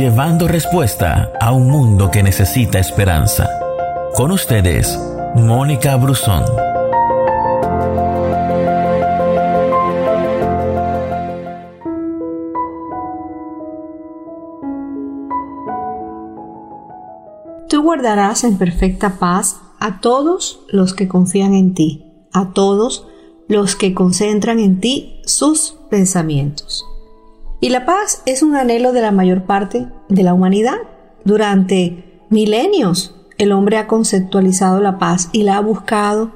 llevando respuesta a un mundo que necesita esperanza. Con ustedes, Mónica Brusón. Tú guardarás en perfecta paz a todos los que confían en ti, a todos los que concentran en ti sus pensamientos. Y la paz es un anhelo de la mayor parte de la humanidad. Durante milenios el hombre ha conceptualizado la paz y la ha buscado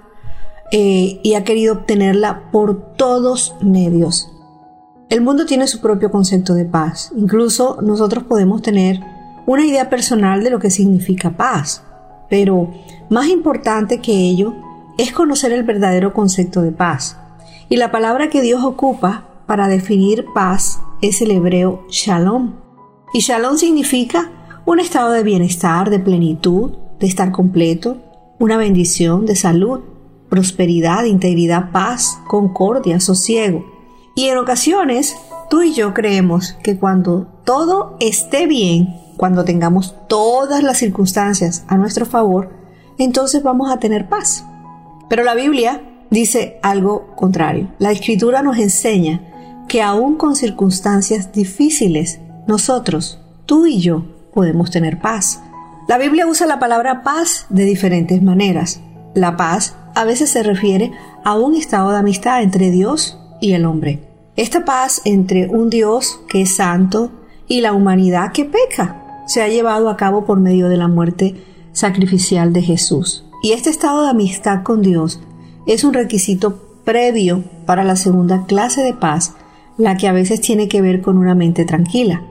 eh, y ha querido obtenerla por todos medios. El mundo tiene su propio concepto de paz. Incluso nosotros podemos tener una idea personal de lo que significa paz. Pero más importante que ello es conocer el verdadero concepto de paz. Y la palabra que Dios ocupa para definir paz es el hebreo shalom. Y shalom significa un estado de bienestar, de plenitud, de estar completo, una bendición de salud, prosperidad, integridad, paz, concordia, sosiego. Y en ocasiones tú y yo creemos que cuando todo esté bien, cuando tengamos todas las circunstancias a nuestro favor, entonces vamos a tener paz. Pero la Biblia dice algo contrario. La escritura nos enseña que aún con circunstancias difíciles, nosotros, tú y yo, podemos tener paz. La Biblia usa la palabra paz de diferentes maneras. La paz a veces se refiere a un estado de amistad entre Dios y el hombre. Esta paz entre un Dios que es santo y la humanidad que peca se ha llevado a cabo por medio de la muerte sacrificial de Jesús. Y este estado de amistad con Dios es un requisito previo para la segunda clase de paz la que a veces tiene que ver con una mente tranquila.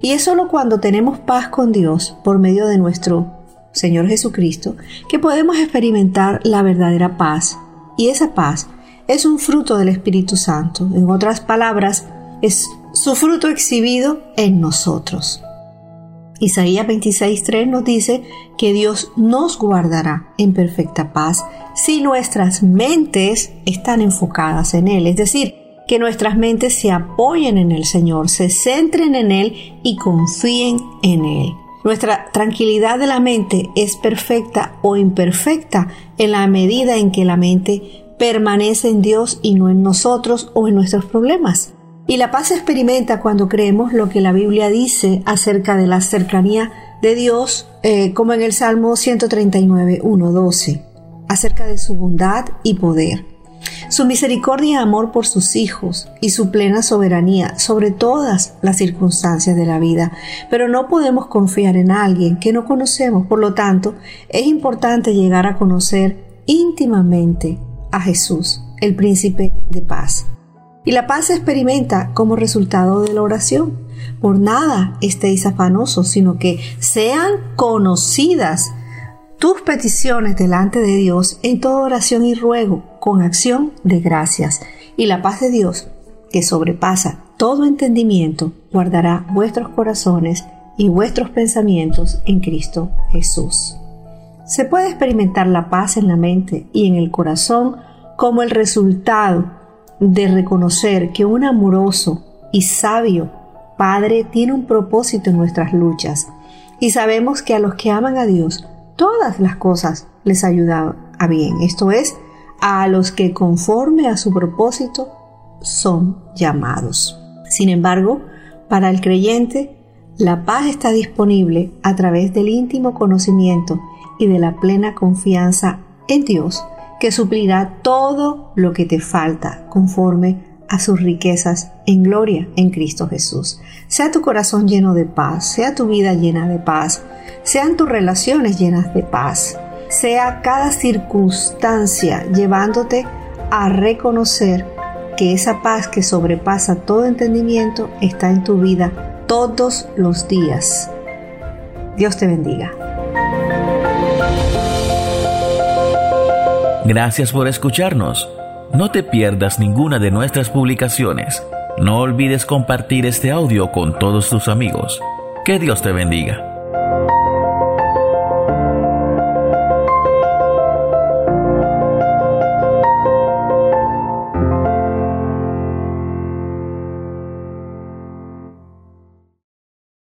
Y es solo cuando tenemos paz con Dios por medio de nuestro Señor Jesucristo que podemos experimentar la verdadera paz. Y esa paz es un fruto del Espíritu Santo. En otras palabras, es su fruto exhibido en nosotros. Isaías 26:3 nos dice que Dios nos guardará en perfecta paz si nuestras mentes están enfocadas en Él. Es decir, que nuestras mentes se apoyen en el Señor, se centren en Él y confíen en Él. Nuestra tranquilidad de la mente es perfecta o imperfecta en la medida en que la mente permanece en Dios y no en nosotros o en nuestros problemas. Y la paz se experimenta cuando creemos lo que la Biblia dice acerca de la cercanía de Dios, eh, como en el Salmo 139, 1, 12, acerca de su bondad y poder su misericordia y amor por sus hijos y su plena soberanía sobre todas las circunstancias de la vida. Pero no podemos confiar en alguien que no conocemos, por lo tanto, es importante llegar a conocer íntimamente a Jesús, el príncipe de paz. Y la paz se experimenta como resultado de la oración. Por nada estéis afanosos, sino que sean conocidas tus peticiones delante de Dios en toda oración y ruego con acción de gracias. Y la paz de Dios, que sobrepasa todo entendimiento, guardará vuestros corazones y vuestros pensamientos en Cristo Jesús. Se puede experimentar la paz en la mente y en el corazón como el resultado de reconocer que un amoroso y sabio Padre tiene un propósito en nuestras luchas y sabemos que a los que aman a Dios todas las cosas les ayudan a bien. Esto es, a los que conforme a su propósito son llamados. Sin embargo, para el creyente, la paz está disponible a través del íntimo conocimiento y de la plena confianza en Dios, que suplirá todo lo que te falta conforme a sus riquezas en gloria en Cristo Jesús. Sea tu corazón lleno de paz, sea tu vida llena de paz, sean tus relaciones llenas de paz, sea cada circunstancia llevándote a reconocer que esa paz que sobrepasa todo entendimiento está en tu vida todos los días. Dios te bendiga. Gracias por escucharnos. No te pierdas ninguna de nuestras publicaciones. No olvides compartir este audio con todos tus amigos. Que Dios te bendiga.